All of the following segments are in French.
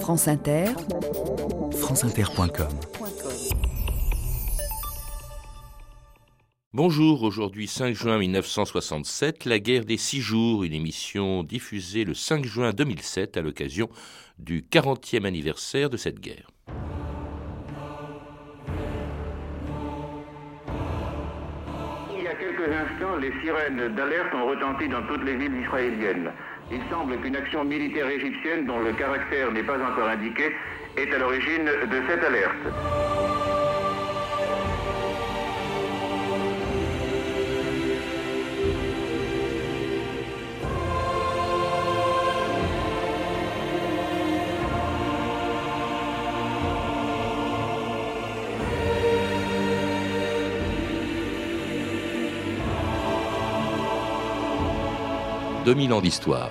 France Inter, franceinter.com Bonjour, aujourd'hui 5 juin 1967, La guerre des six jours, une émission diffusée le 5 juin 2007 à l'occasion du 40e anniversaire de cette guerre. Il y a quelques instants, les sirènes d'alerte ont retenti dans toutes les villes israéliennes. Il semble qu'une action militaire égyptienne dont le caractère n'est pas encore indiqué est à l'origine de cette alerte. 2000 ans d'histoire.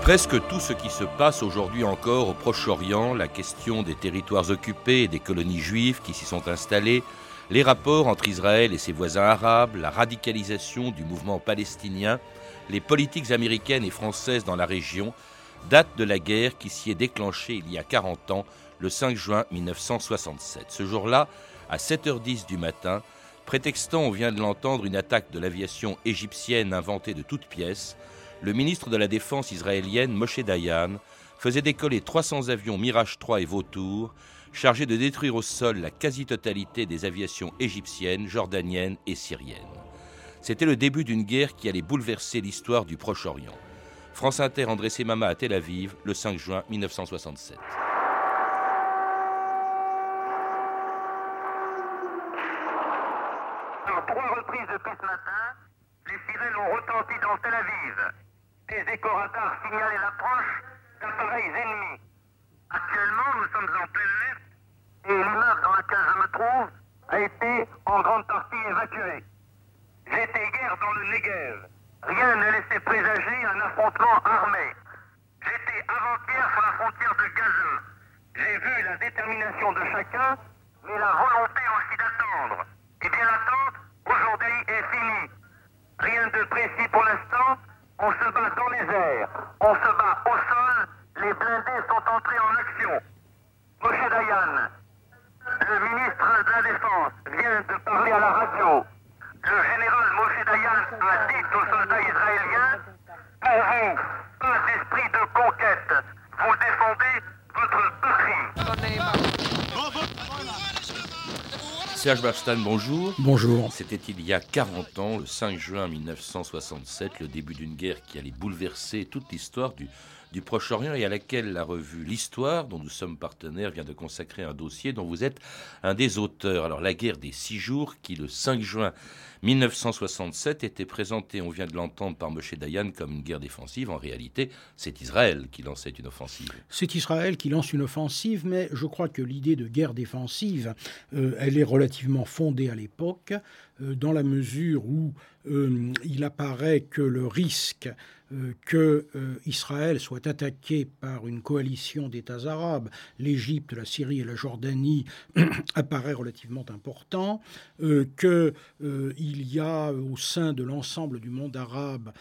Presque tout ce qui se passe aujourd'hui encore au Proche-Orient, la question des territoires occupés et des colonies juives qui s'y sont installées, les rapports entre Israël et ses voisins arabes, la radicalisation du mouvement palestinien, les politiques américaines et françaises dans la région, datent de la guerre qui s'y est déclenchée il y a 40 ans le 5 juin 1967. Ce jour-là, à 7h10 du matin, prétextant, on vient de l'entendre, une attaque de l'aviation égyptienne inventée de toutes pièces, le ministre de la Défense israélienne, Moshe Dayan, faisait décoller 300 avions Mirage 3 et Vautour, chargés de détruire au sol la quasi-totalité des aviations égyptiennes, jordaniennes et syriennes. C'était le début d'une guerre qui allait bouleverser l'histoire du Proche-Orient. France Inter André Semama à Tel Aviv, le 5 juin 1967. Depuis ce matin, les sirènes ont retenti dans Tel Aviv. Des éco-radars signalaient l'approche d'appareils ennemis. Actuellement, nous sommes en pleine lutte et l'immeuble dans lequel je me trouve a été en grande partie évacué. J'étais guère dans le Negev. Rien ne laissait présager un affrontement armé. J'étais avant-hier sur la frontière de Gaza. J'ai vu la détermination de chacun, mais la volonté aussi d'attendre. Et bien l'attente aujourd'hui est fini. Précis pour l'instant. On se bat dans les airs, on se bat au sol. Les blindés sont entrés en action. Moshe Dayan, le ministre de la Défense, vient de parler à la radio. Le général Moshe Dayan a dit aux soldats israéliens Pour vous, pas d'esprit de conquête. Vous défendez votre patrie. Serge Barbstan, bonjour. Bonjour. C'était il y a 40 ans, le 5 juin 1967, le début d'une guerre qui allait bouleverser toute l'histoire du, du Proche-Orient et à laquelle la revue L'Histoire, dont nous sommes partenaires, vient de consacrer un dossier dont vous êtes un des auteurs. Alors la guerre des six jours qui, le 5 juin 1967 était présenté, on vient de l'entendre par Moshe Dayan, comme une guerre défensive. En réalité, c'est Israël qui lançait une offensive. C'est Israël qui lance une offensive, mais je crois que l'idée de guerre défensive, euh, elle est relativement fondée à l'époque, euh, dans la mesure où euh, il apparaît que le risque que Israël soit attaqué par une coalition d'États arabes, l'Égypte, la Syrie et la Jordanie, apparaît relativement important, y a au sein de l'ensemble du monde arabe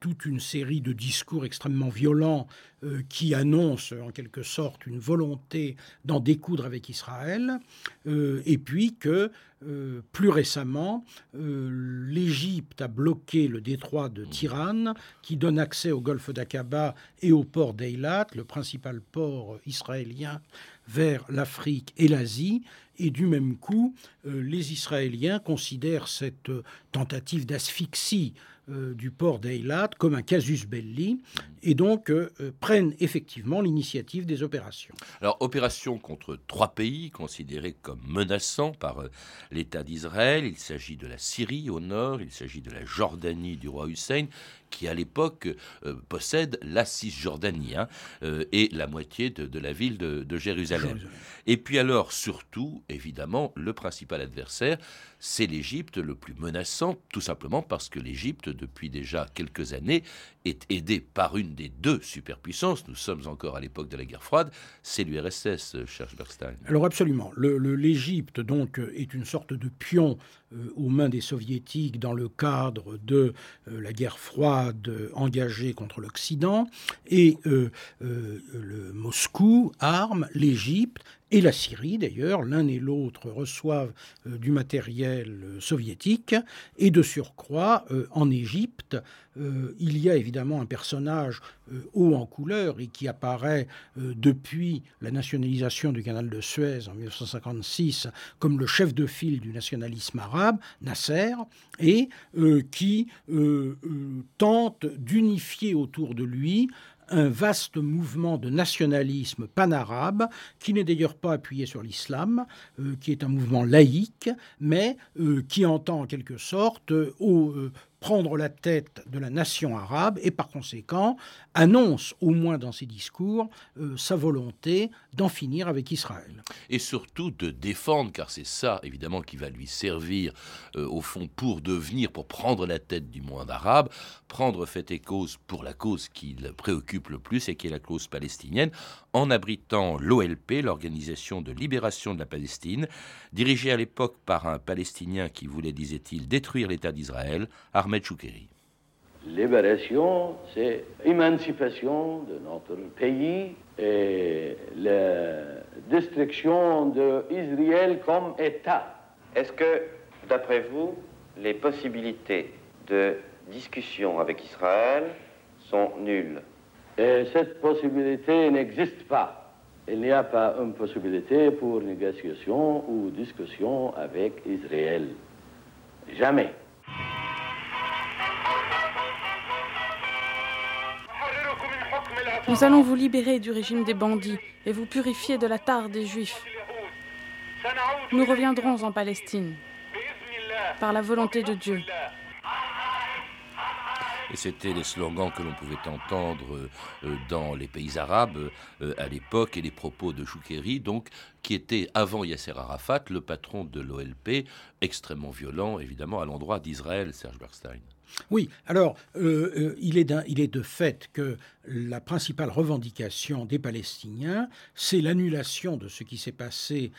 toute une série de discours extrêmement violents euh, qui annoncent en quelque sorte une volonté d'en découdre avec Israël, euh, et puis que euh, plus récemment, l'Égypte a bloqué le détroit de Tiran, qui donne accès au golfe d'Aqaba et au port d'Eilat, le principal port israélien vers l'Afrique et l'Asie, et du même coup, les Israéliens considèrent cette tentative d'asphyxie euh, du port d'Eilat comme un casus belli et donc euh, euh, prennent effectivement l'initiative des opérations. Alors, opération contre trois pays considérés comme menaçants par l'État d'Israël. Il s'agit de la Syrie au nord, il s'agit de la Jordanie du roi Hussein, qui à l'époque possède la Cisjordanie hein, et la moitié de, la ville de, Jérusalem. Et puis alors, surtout, évidemment, le principal adversaire, c'est l'Égypte le plus menaçant, tout simplement parce que l'Égypte, depuis déjà quelques années, est aidée par une des deux superpuissances. Nous sommes encore à l'époque de la guerre froide, c'est l'URSS, cher Berstein. Alors absolument. L'Égypte, donc, est une sorte de pion euh, aux mains des soviétiques dans le cadre de euh, la guerre froide engagée contre l'Occident. Et euh, le Moscou arme l'Égypte et la Syrie d'ailleurs, l'un et l'autre reçoivent du matériel soviétique, et de surcroît, en Égypte, il y a évidemment un personnage haut en couleur et qui apparaît depuis la nationalisation du canal de Suez en 1956 comme le chef de file du nationalisme arabe Nasser, et euh, qui euh, euh, tente d'unifier autour de lui un vaste mouvement de nationalisme panarabe, qui n'est d'ailleurs pas appuyé sur l'islam, qui est un mouvement laïque, mais qui entend en quelque sorte au, prendre la tête de la nation arabe et par conséquent annonce, au moins dans ses discours, euh, sa volonté d'en finir avec Israël. Et surtout de défendre, car c'est ça évidemment qui va lui servir euh, au fond pour devenir, pour prendre la tête du monde arabe, prendre fait et cause pour la cause qui le préoccupe le plus et qui est la cause palestinienne, en abritant l'OLP, l'Organisation de libération de la Palestine, dirigée à l'époque par un Palestinien qui voulait, disait-il, détruire l'État d'Israël, Ahmed Choukeri. Libération, c'est émancipation de notre pays et la destruction d'Israël comme État. Est-ce que, d'après vous, les possibilités de discussion avec Israël sont nulles? Et cette possibilité n'existe pas. Il n'y a pas une possibilité pour négociation ou discussion avec Israël. Jamais. Nous allons vous libérer du régime des bandits et vous purifier de la tare des Juifs. Nous reviendrons en Palestine par la volonté de Dieu. Et c'était les slogans que l'on pouvait entendre euh, dans les pays arabes euh, à l'époque et les propos de Choukeri, donc, qui était avant Yasser Arafat le patron de l'OLP, extrêmement violent évidemment à l'endroit d'Israël, Serge Berstein. Oui, alors euh, il, est il, est de fait que la principale revendication des Palestiniens, c'est l'annulation de ce qui s'est passé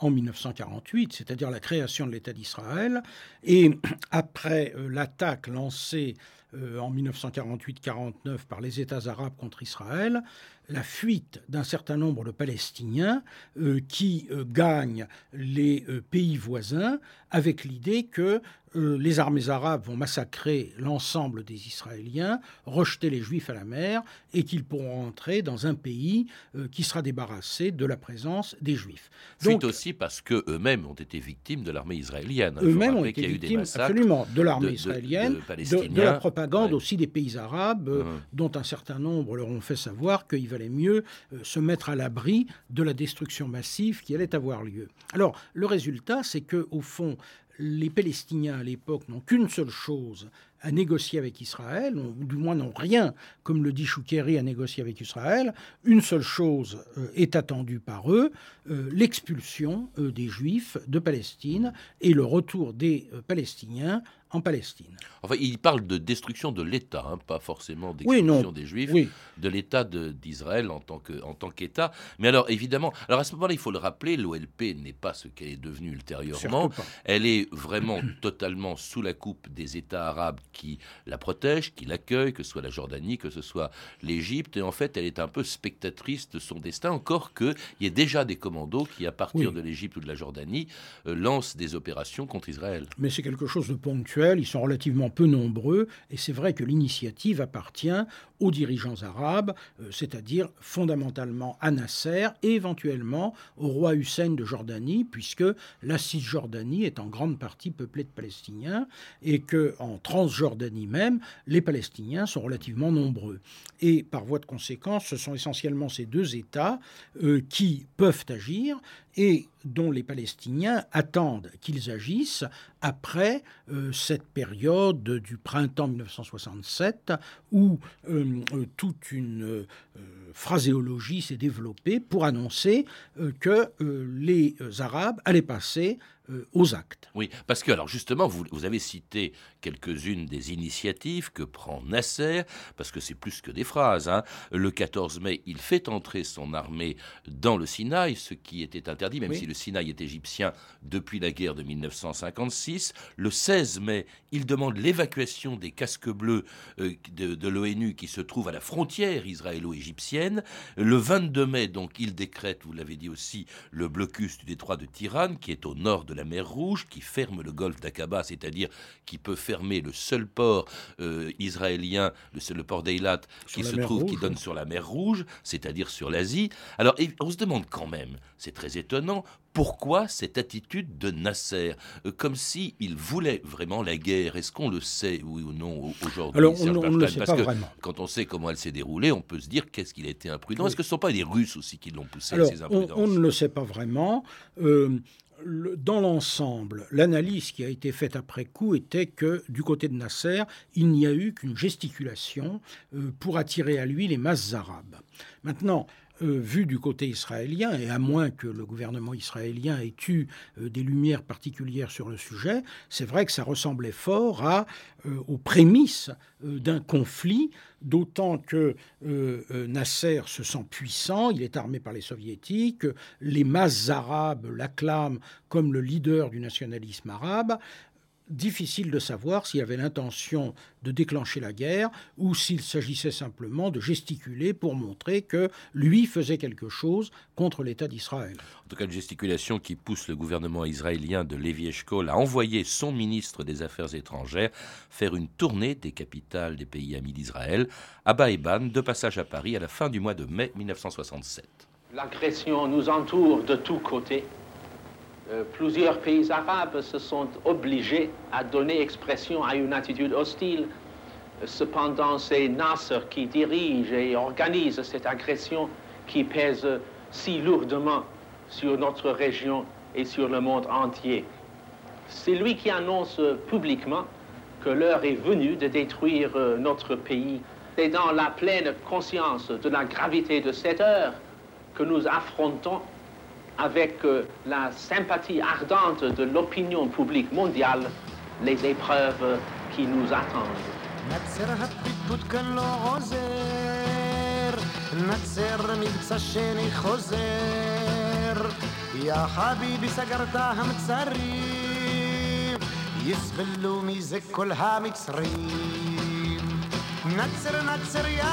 en 1948, c'est-à-dire la création de l'État d'Israël. Et après l'attaque lancée euh, en 1948-49 par les États arabes contre Israël, la fuite d'un certain nombre de Palestiniens euh, qui euh, gagnent les euh, pays voisins avec l'idée que les armées arabes vont massacrer l'ensemble des Israéliens, rejeter les Juifs à la mer et qu'ils pourront entrer dans un pays qui sera débarrassé de la présence des Juifs. Fuite aussi parce que eux-mêmes ont été victimes de l'armée israélienne. Eux-mêmes ont été victimes absolument de l'armée israélienne, de, la propagande aussi des pays arabes, hum. dont un certain nombre leur ont fait savoir qu'ils mieux euh, se mettre à l'abri de la destruction massive qui allait avoir lieu. Alors, le résultat, c'est que au fond, les Palestiniens à l'époque n'ont qu'une seule chose à négocier avec Israël, ou du moins n'ont rien, comme le dit Choukeri, à négocier avec Israël. Une seule chose euh, est attendue par eux, euh, l'expulsion des Juifs de Palestine et le retour des Palestiniens en Palestine. Enfin, il parle de destruction de l'État, hein, pas forcément d'expulsion des Juifs, de l'État d'Israël en tant qu'État. Mais alors, évidemment, alors à ce moment-là, il faut le rappeler, l'OLP n'est pas ce qu'elle est devenue ultérieurement. Elle est vraiment totalement sous la coupe des États arabes qui la protègent, qui l'accueillent, que ce soit la Jordanie, que ce soit l'Égypte. Et en fait, elle est un peu spectatrice de son destin, encore qu'il y ait déjà des commandos qui, à partir de l'Égypte ou de la Jordanie, euh, lancent des opérations contre Israël. Mais c'est quelque chose de ponctuel ils sont relativement peu nombreux, et c'est vrai que l'initiative appartient aux dirigeants arabes, euh, c'est-à-dire fondamentalement à Nasser et éventuellement au roi Hussein de Jordanie, puisque la Cisjordanie est en grande partie peuplée de Palestiniens, et que en Transjordanie même, les Palestiniens sont relativement nombreux. Et par voie de conséquence, ce sont essentiellement ces deux États euh, qui peuvent agir, et dont les Palestiniens attendent qu'ils agissent après euh, cette période du printemps 1967 où toute une phraséologie s'est développée pour annoncer que les Arabes allaient passer aux actes. Oui, parce que alors justement, vous, vous avez cité quelques-unes des initiatives que prend Nasser, parce que c'est plus que des phrases. Hein. Le 14 mai, il fait entrer son armée dans le Sinaï, ce qui était interdit, même si le Sinaï est égyptien depuis la guerre de 1956. Le 16 mai, il demande l'évacuation des casques bleus euh, de, de l'ONU qui se trouvent à la frontière israélo-égyptienne. Le 22 mai, donc, il décrète, vous l'avez dit aussi, le blocus du détroit de Tirane, qui est au nord de la mer Rouge, qui ferme le golfe d'Aqaba, c'est-à-dire qui peut fermer le seul port euh, israélien, le, seul port d'Eilat, qui se trouve, qui donne sur la mer Rouge, c'est-à-dire sur l'Asie. Alors, on se demande quand même, c'est très étonnant, pourquoi cette attitude de Nasser? Euh, Comme s'il il voulait vraiment la guerre. Est-ce qu'on le sait, oui ou non, aujourd'hui? Alors, on, ne le sait Parce pas que vraiment. Quand on sait comment elle s'est déroulée, on peut se dire qu'est-ce qu'il a été imprudent. Est-ce que ce ne sont pas les Russes aussi qui l'ont poussé à ces imprudences on, ne le sait pas vraiment. Euh, dans l'ensemble, l'analyse qui a été faite après coup était que du côté de Nasser, il n'y a eu qu'une gesticulation euh, pour attirer à lui les masses arabes. Maintenant, euh, vu du côté israélien, et à moins que le gouvernement israélien ait eu euh, des lumières particulières sur le sujet, c'est vrai que ça ressemblait fort euh, aux prémices d'un conflit, d'autant que Nasser se sent puissant, il est armé par les soviétiques, les masses arabes l'acclament comme le leader du nationalisme arabe, difficile de savoir s'il avait l'intention de déclencher la guerre ou s'il s'agissait simplement de gesticuler pour montrer que lui faisait quelque chose contre l'État d'Israël. En tout cas, une gesticulation qui pousse le gouvernement israélien de Lévi Eshkol à envoyer son ministre des Affaires étrangères faire une tournée des capitales des pays amis d'Israël, à Baïban, de passage à Paris à la fin du mois de mai 1967. L'agression nous entoure de tous côtés. Euh, plusieurs pays arabes se sont obligés à donner expression à une attitude hostile. Cependant, c'est Nasser qui dirige et organise cette agression qui pèse si lourdement sur notre région et sur le monde entier. C'est lui qui annonce publiquement que l'heure est venue de détruire euh, notre pays. C'est dans la pleine conscience de la gravité de cette heure que nous affrontons avec la sympathie ardente de l'opinion publique mondiale les épreuves qui nous attendent. נצר מבצע שני חוזר, יא חביבי סגרת המצרים, יסבלו מזה כל המצרים. נצר נצר יא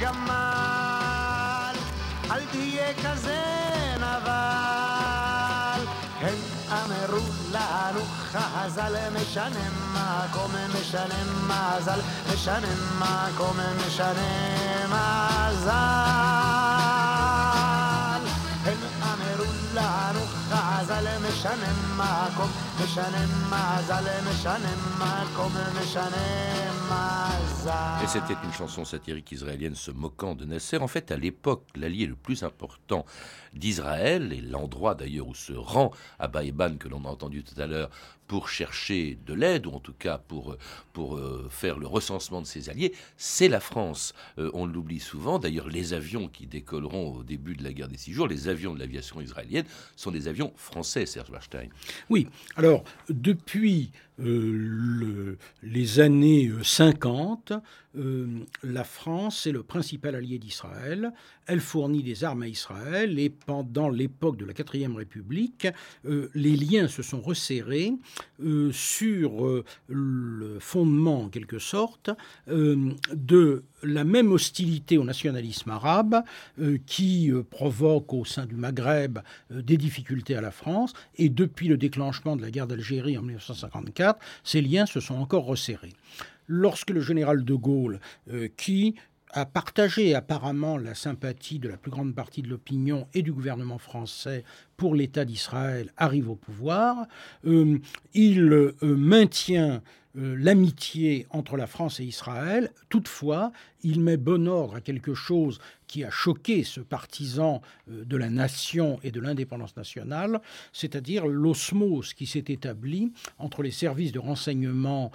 גמל, אל תהיה כזה אבל הם אמרו לנו חז"ל משנה מקום משנה מזל משנה מקום משנה מזל הם אמרו לנו חז"ל משנה מקום Et c'était une chanson satirique israélienne se moquant de Nasser. En fait, à l'époque, l'allié le plus important d'Israël, et l'endroit d'ailleurs où se rend à Baïban, que l'on a entendu tout à l'heure, pour chercher de l'aide, ou en tout cas pour, pour euh, faire le recensement de ses alliés, c'est la France. Euh, on l'oublie souvent. D'ailleurs, les avions qui décolleront au début de la guerre des six jours, les avions de l'aviation israélienne, sont des avions français, Serge Warstein. Oui. Alors, depuis euh, les années 50, la France est le principal allié d'Israël. Elle fournit des armes à Israël et pendant l'époque de la quatrième République, les liens se sont resserrés euh, sur euh, le fondement, en quelque sorte, euh, de la même hostilité au nationalisme arabe qui provoque au sein du Maghreb des difficultés à la France. Et depuis le déclenchement de la guerre d'Algérie en 1954, ces liens se sont encore resserrés lorsque le général de Gaulle, qui a partagé apparemment la sympathie de la plus grande partie de l'opinion et du gouvernement français pour l'État d'Israël, arrive au pouvoir. Euh, il euh, maintient euh, l'amitié entre la France et Israël. Toutefois, il met bon ordre à quelque chose qui a choqué ce partisan de la nation et de l'indépendance nationale, c'est-à-dire l'osmose qui s'est établie entre les services de renseignement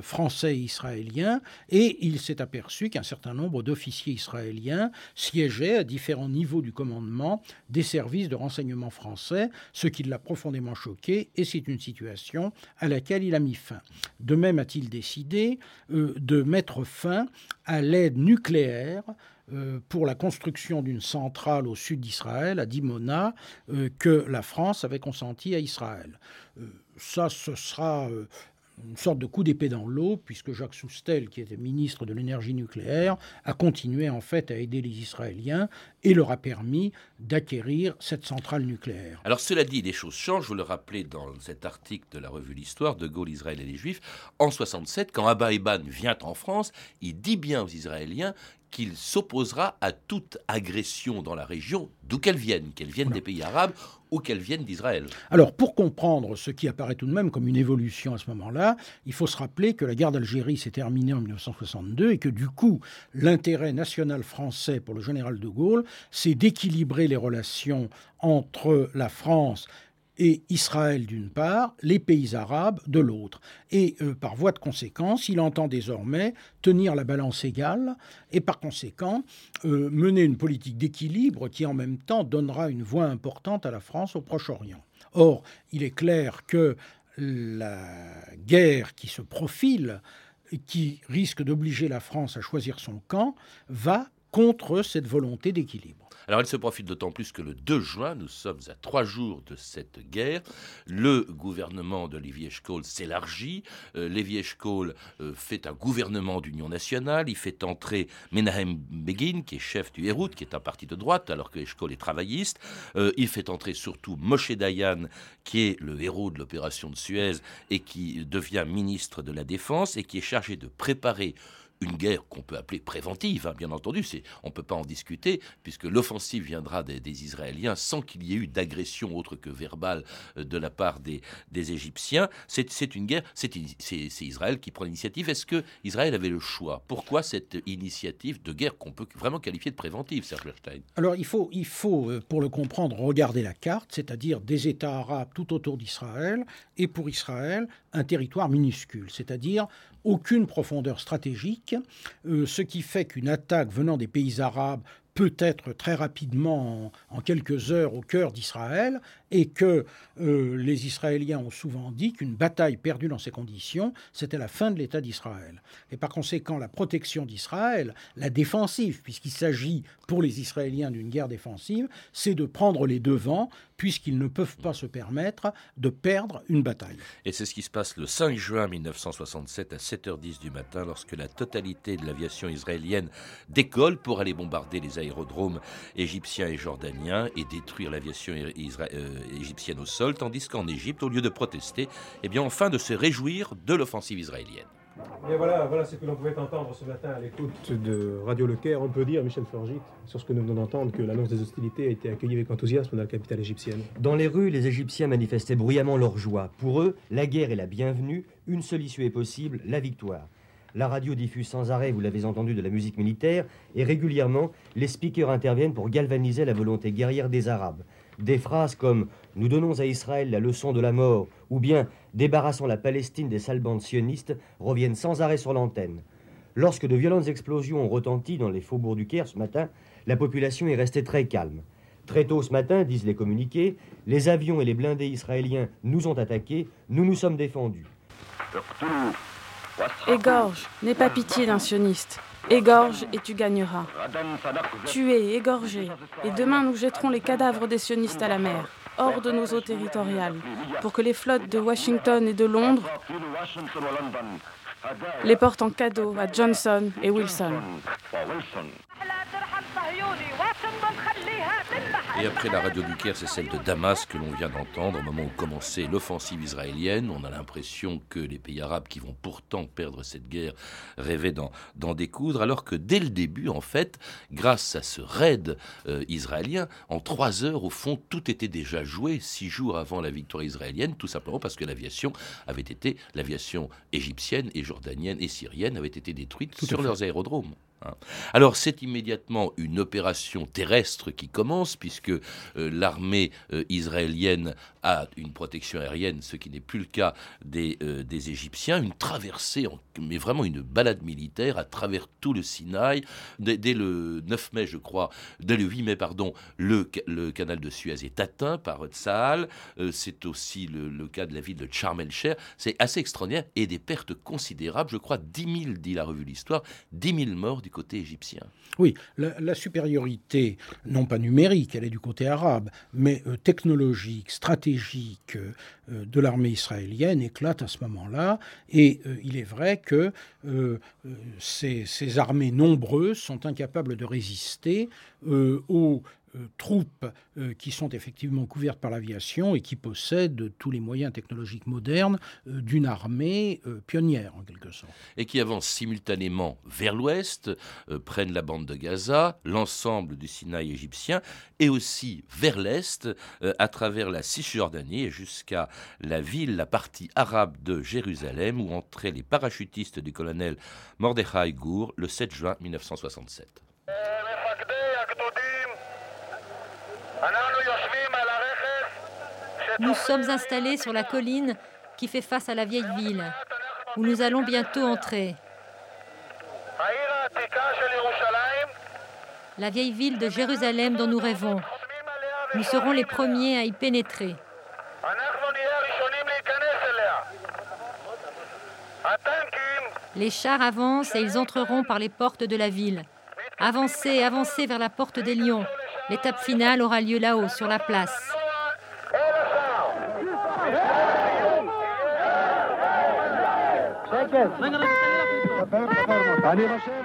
français et israéliens, et il s'est aperçu qu'un certain nombre d'officiers israéliens siégeaient à différents niveaux du commandement des services de renseignement français, ce qui l'a profondément choqué, et c'est une situation à laquelle il a mis fin. De même a-t-il décidé euh, de mettre fin à l'aide nucléaire euh, pour la construction d'une centrale au sud d'Israël, à Dimona, euh, que la France avait consenti à Israël. ça, ce sera une sorte de coup d'épée dans l'eau, puisque Jacques Soustel, qui était ministre de l'énergie nucléaire, a continué en fait à aider les Israéliens et leur a permis d'acquérir cette centrale nucléaire. Alors cela dit, les choses changent. Vous le rappelez dans cet article de la revue L'Histoire de Gaulle, Israël et les Juifs. En 67, quand Abba Eban vient en France, il dit bien aux Israéliens qu'il s'opposera à toute agression dans la région, d'où qu'elle vienne, qu'elle vienne des pays arabes ou qu'elle vienne d'Israël. Alors, pour comprendre ce qui apparaît tout de même comme une évolution à ce moment-là, il faut se rappeler que la guerre d'Algérie s'est terminée en 1962 et que du coup, l'intérêt national français pour le général de Gaulle, c'est d'équilibrer les relations entre la France et Israël d'une part, les pays arabes de l'autre. Et euh, par voie de conséquence, il entend désormais tenir la balance égale et par conséquent euh, mener une politique d'équilibre qui en même temps donnera une voix importante à la France au Proche-Orient. Or, il est clair que la guerre qui se profile, qui risque d'obliger la France à choisir son camp, va contre cette volonté d'équilibre. Alors elle se profite d'autant plus que le 2 juin, nous sommes à trois jours de cette guerre, le gouvernement d'Olivier Schkoll s'élargit, euh, euh, fait un gouvernement d'union nationale, il fait entrer Menahem Begin, qui est chef du Hérout, qui est un parti de droite, alors que Schkoll est travailliste, euh, il fait entrer surtout Moshe Dayan, qui est le héros de l'opération de Suez et qui devient ministre de la Défense et qui est chargé de préparer une guerre qu'on peut appeler préventive, hein, bien entendu, c'est, on ne peut pas en discuter, puisque l'offensive viendra des, Israéliens sans qu'il y ait eu d'agression autre que verbale euh, de la part des, des Égyptiens. C'est, une guerre, c'est, Israël qui prend l'initiative. Est-ce que Israël avait le choix? Pourquoi cette initiative de guerre qu'on peut vraiment qualifier de préventive, Serge Stein Alors il faut, il faut, euh, pour le comprendre, regarder la carte, c'est-à-dire des États arabes tout autour d'Israël, et pour Israël, un territoire minuscule, c'est-à-dire aucune profondeur stratégique, euh, ce qui fait qu'une attaque venant des pays arabes peut être très rapidement, en, quelques heures, au cœur d'Israël, et que euh, les Israéliens ont souvent dit qu'une bataille perdue dans ces conditions, c'était la fin de l'État d'Israël. Et par conséquent, la protection d'Israël, la défensive, puisqu'il s'agit pour les Israéliens d'une guerre défensive, c'est de prendre les devants, puisqu'ils ne peuvent pas se permettre de perdre une bataille. Et c'est ce qui se passe le 5 juin 1967 à 7h10 du matin, lorsque la totalité de l'aviation israélienne décolle pour aller bombarder les aérodromes égyptiens et jordaniens et détruire l'aviation euh, égyptienne au sol, tandis qu'en Égypte, au lieu de protester, eh bien, enfin de se réjouir de l'offensive israélienne. Et voilà, voilà ce que l'on pouvait entendre ce matin à l'écoute de Radio Le Caire. On peut dire, Michel Forgit, sur ce que nous venons d'entendre, que l'annonce des hostilités a été accueillie avec enthousiasme dans la capitale égyptienne. Dans les rues, les Égyptiens manifestaient bruyamment leur joie. Pour eux, la guerre est la bienvenue, une seule issue est possible, la victoire. La radio diffuse sans arrêt, vous l'avez entendu, de la musique militaire, et régulièrement, les speakers interviennent pour galvaniser la volonté guerrière des Arabes. Des phrases comme Nous donnons à Israël la leçon de la mort ou bien Débarrassons la Palestine des sales bandes sionistes reviennent sans arrêt sur l'antenne. Lorsque de violentes explosions ont retenti dans les faubourgs du Caire ce matin, la population est restée très calme. Très tôt ce matin, disent les communiqués, les avions et les blindés israéliens nous ont attaqués, nous nous sommes défendus. Égorge, n'aie pas pitié d'un sioniste. Égorge et tu gagneras. Tuer, égorger. Et demain nous jetterons les cadavres des sionistes à la mer, hors de nos eaux territoriales, pour que les flottes de Washington et de Londres les portent en cadeau à Johnson et Wilson. Et après la radio du Caire, c'est celle de Damas que l'on vient d'entendre au moment où commençait l'offensive israélienne. On a l'impression que les pays arabes qui vont pourtant perdre cette guerre rêvaient d'en découdre, alors que dès le début, en fait, grâce à ce raid euh, israélien, en trois heures, au fond, tout était déjà joué, six jours avant la victoire israélienne, tout simplement parce que l'aviation avait été, l'aviation égyptienne et jordanienne et syrienne avait été détruite sur leurs aérodromes. Hein. Alors c'est immédiatement une opération terrestre qui commence puisque euh, l'armée euh, israélienne a une protection aérienne, ce qui n'est plus le cas des, euh, Égyptiens, une traversée, mais vraiment une balade militaire à travers tout le Sinaï. Dès, le 9 mai, je crois, dès le 8 mai, pardon, le, canal de Suez est atteint par Tzahal. c'est aussi le, cas de la ville de Sharm. C'est assez extraordinaire et des pertes considérables. Je crois 10 000, dit la revue L'Histoire, 10 000 morts du côté égyptien. Oui, la, supériorité, non pas numérique, elle est du côté arabe, mais euh, technologique, stratégique euh, de l'armée israélienne éclate à ce moment-là. Et euh, il est vrai que ces, ces, armées nombreuses sont incapables de résister aux troupes euh, qui sont effectivement couvertes par l'aviation et qui possèdent tous les moyens technologiques modernes euh, d'une armée pionnière en quelque sorte. Et qui avancent simultanément vers l'ouest, prennent la bande de Gaza, l'ensemble du Sinaï égyptien, et aussi vers l'est, à travers la Cisjordanie et jusqu'à la ville, la partie arabe de Jérusalem, où entraient les parachutistes du colonel Mordechai Gour le 7 juin 1967. Nous sommes installés sur la colline qui fait face à la vieille ville, où nous allons bientôt entrer. La vieille ville de Jérusalem dont nous rêvons. Nous serons les premiers à y pénétrer. Les chars avancent et ils entreront par les portes de la ville. Avancez, avancez vers la porte des lions. L'étape finale aura lieu là-haut, sur la place.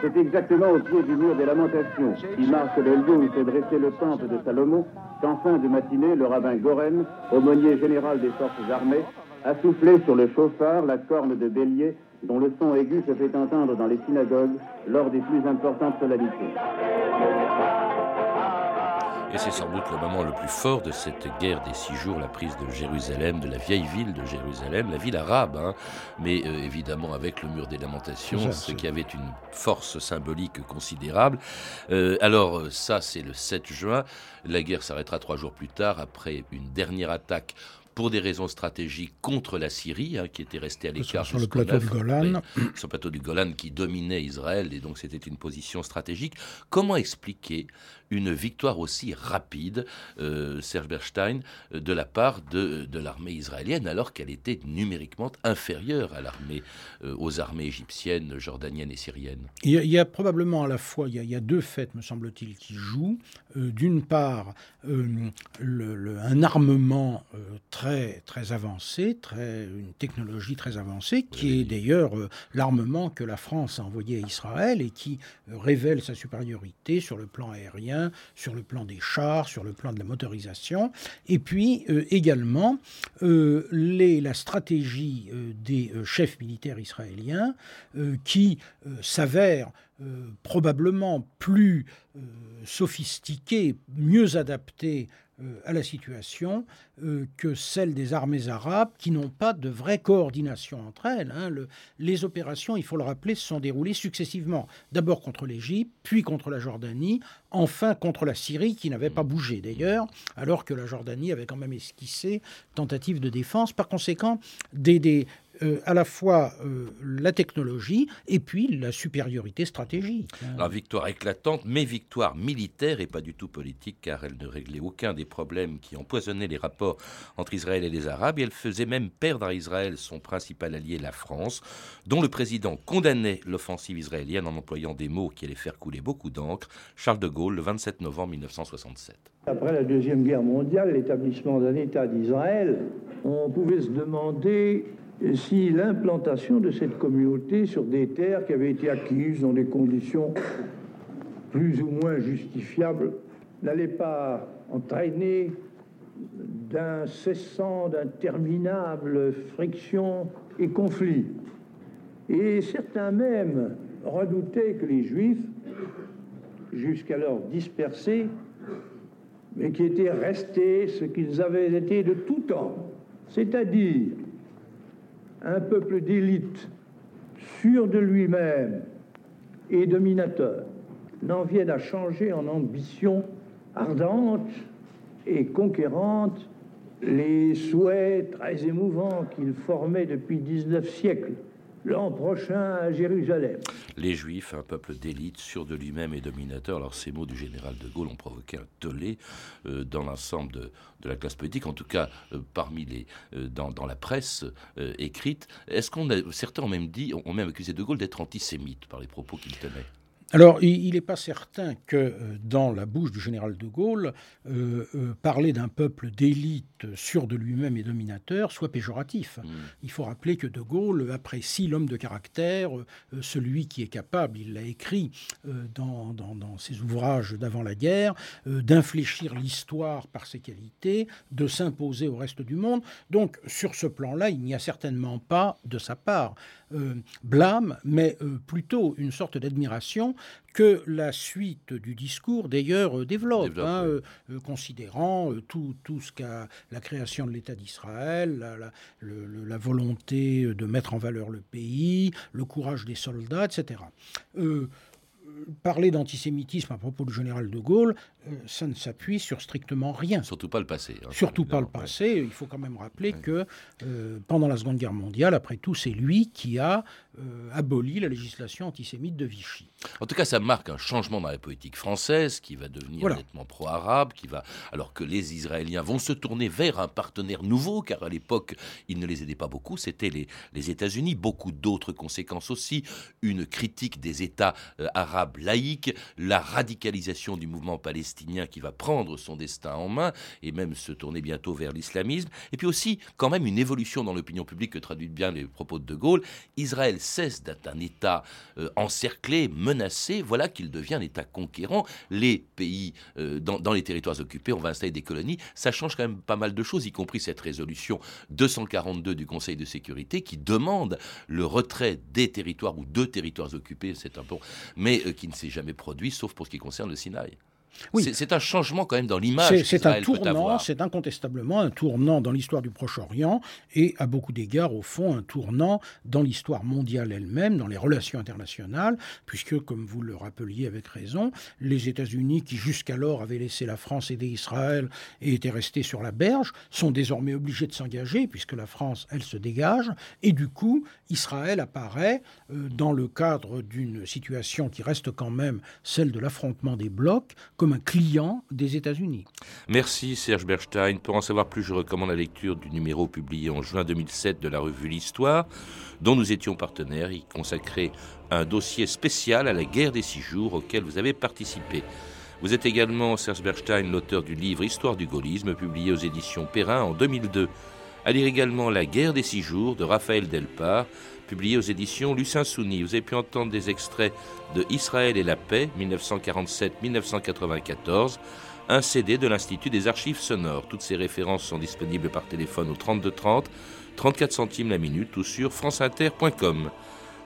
C'est exactement au pied du mur des lamentations, qui marque le lieu où s'est dressé le temple de Salomon, qu'en fin de matinée, le rabbin Goren, aumônier général des forces armées, a soufflé sur le chauffard la corne de bélier dont le son aigu se fait entendre dans les synagogues lors des plus importantes solennités. Et c'est sans doute le moment le plus fort de cette guerre des six jours, la prise de Jérusalem, de la vieille ville de Jérusalem, la ville arabe, hein, mais euh, évidemment avec le mur des lamentations, ce qui avait une force symbolique considérable. Euh, alors ça, c'est le 7 juin. La guerre s'arrêtera trois jours plus tard, après une dernière attaque pour des raisons stratégiques contre la Syrie, hein, qui était restée à l'écart. Sur le plateau du Golan. sur le plateau du Golan qui dominait Israël, et donc c'était une position stratégique. Comment expliquer une victoire aussi rapide, euh, Serge Berstein, euh, de la part de, de l'armée israélienne, alors qu'elle était numériquement inférieure à l'armée, euh, aux armées égyptiennes, jordaniennes et syriennes il y, a, probablement à la fois, il y a, deux faits, me semble-t-il, qui jouent. D'une part, le, un armement très, très avancé, très, une technologie très avancée, qui est d'ailleurs l'armement que la France a envoyé à Israël et qui révèle sa supériorité sur le plan aérien sur le plan des chars, sur le plan de la motorisation, et puis euh, également euh, la stratégie euh, des chefs militaires israéliens qui s'avère probablement plus sophistiquée, mieux adaptée euh, à la situation euh, que celle des armées arabes qui n'ont pas de vraie coordination entre elles. Hein. les opérations, il faut le rappeler, se sont déroulées successivement. D'abord contre l'Égypte, puis contre la Jordanie, enfin contre la Syrie qui n'avait pas bougé d'ailleurs, alors que la Jordanie avait quand même esquissé tentative de défense. Par conséquent, des, euh, à la fois euh, la technologie et puis la supériorité stratégique. La victoire éclatante, mais victoire militaire et pas du tout politique, car elle ne réglait aucun des problèmes qui empoisonnaient les rapports entre Israël et les Arabes, et elle faisait même perdre à Israël son principal allié, la France, dont le président condamnait l'offensive israélienne en employant des mots qui allaient faire couler beaucoup d'encre, Charles de Gaulle, le 27 novembre 1967. Après la Deuxième Guerre mondiale, l'établissement d'un État d'Israël, on pouvait se demander si l'implantation de cette communauté sur des terres qui avaient été acquises dans des conditions plus ou moins justifiables n'allait pas entraîner d'incessants, d'interminables frictions et conflits. Et certains même redoutaient que les Juifs, jusqu'alors dispersés, mais qui étaient restés ce qu'ils avaient été de tout temps, c'est-à-dire un peuple d'élite, sûr de lui-même, et dominateur n'en viennent à changer en ambition ardente et conquérante les souhaits très émouvants qu'il formait depuis 19 siècles l'an prochain à Jérusalem. Les Juifs, un peuple d'élite, sûr de lui-même et dominateur. Alors ces mots du général de Gaulle ont provoqué un tollé euh, dans l'ensemble de, la classe politique, en tout cas euh, parmi les euh, dans, la presse écrite. Est-ce qu'on a certains ont même dit, ont même accusé de Gaulle d'être antisémite par les propos qu'il tenait? Alors, il n'est pas certain que euh, dans la bouche du général de Gaulle, euh, euh, parler d'un peuple d'élite sûr de lui-même et dominateur soit péjoratif. Hmm. Il faut rappeler que de Gaulle apprécie l'homme de caractère, celui qui est capable, il l'a écrit dans, dans, ses ouvrages d'avant la guerre, d'infléchir l'histoire par ses qualités, de s'imposer au reste du monde. Donc, sur ce plan-là, il n'y a certainement pas de sa part blâme, mais plutôt une sorte d'admiration que la suite du discours, d'ailleurs, euh, développe, hein, euh, euh, considérant tout, tout ce qu'a la création de l'État d'Israël, la, la, volonté de mettre en valeur le pays, le courage des soldats, etc parler d'antisémitisme à propos du général de Gaulle, euh, ça ne s'appuie sur strictement rien. Surtout pas le passé. Hein, Surtout pas le passé. Il faut quand même rappeler que euh, pendant la Seconde Guerre mondiale, après tout, c'est lui qui a euh, aboli la législation antisémite de Vichy. En tout cas, ça marque un changement dans la politique française qui va devenir nettement pro-arabe, qui va, alors que les Israéliens vont se tourner vers un partenaire nouveau, car à l'époque, ils ne les aidaient pas beaucoup, c'était les, les États-Unis. Beaucoup d'autres conséquences aussi, une critique des États arabes laïque, la radicalisation du mouvement palestinien qui va prendre son destin en main et même se tourner bientôt vers l'islamisme, et puis aussi quand même une évolution dans l'opinion publique que traduisent bien les propos de De Gaulle. Israël cesse d'être un État euh, encerclé, menacé, voilà qu'il devient un État conquérant. Les pays, euh, dans, dans les territoires occupés, on va installer des colonies, ça change quand même pas mal de choses, y compris cette résolution 242 du Conseil de sécurité qui demande le retrait des territoires ou de territoires occupés, c'est un peu, mais qui ne s'est jamais produit, sauf pour ce qui concerne le Sinaï. Oui. C'est un changement quand même dans l'image. C'est un tournant, c'est incontestablement un tournant dans l'histoire du Proche-Orient et à beaucoup d'égards, au fond, un tournant dans l'histoire mondiale elle-même, dans les relations internationales, puisque, comme vous le rappeliez avec raison, les États-Unis, qui jusqu'alors avaient laissé la France aider Israël et étaient restés sur la berge, sont désormais obligés de s'engager, puisque la France, elle, se dégage, et du coup, Israël apparaît euh, dans le cadre d'une situation qui reste quand même celle de l'affrontement des blocs, comme client des États-Unis. Merci Serge Berstein. Pour en savoir plus, je recommande la lecture du numéro publié en juin 2007 de la revue L'Histoire, dont nous étions partenaires. Il consacrait un dossier spécial à la guerre des six jours auquel vous avez participé. Vous êtes également, Serge Berstein, l'auteur du livre Histoire du gaullisme, publié aux éditions Perrin en 2002. À lire également La guerre des six jours de Raphaël Delpar, publié aux éditions Lucin Souni. Vous avez pu entendre des extraits de Israël et la paix, 1947-1994, un CD de l'Institut des archives sonores. Toutes ces références sont disponibles par téléphone au 32 30, 34 centimes la minute ou sur franceinter.com.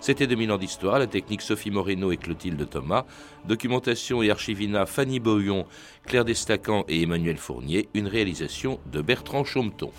C'était 2000 ans d'histoire, la technique Sophie Moreno et Clotilde Thomas, documentation et archivina Fanny Boyon, Claire Destacan et Emmanuel Fournier, une réalisation de Bertrand Chaumeton.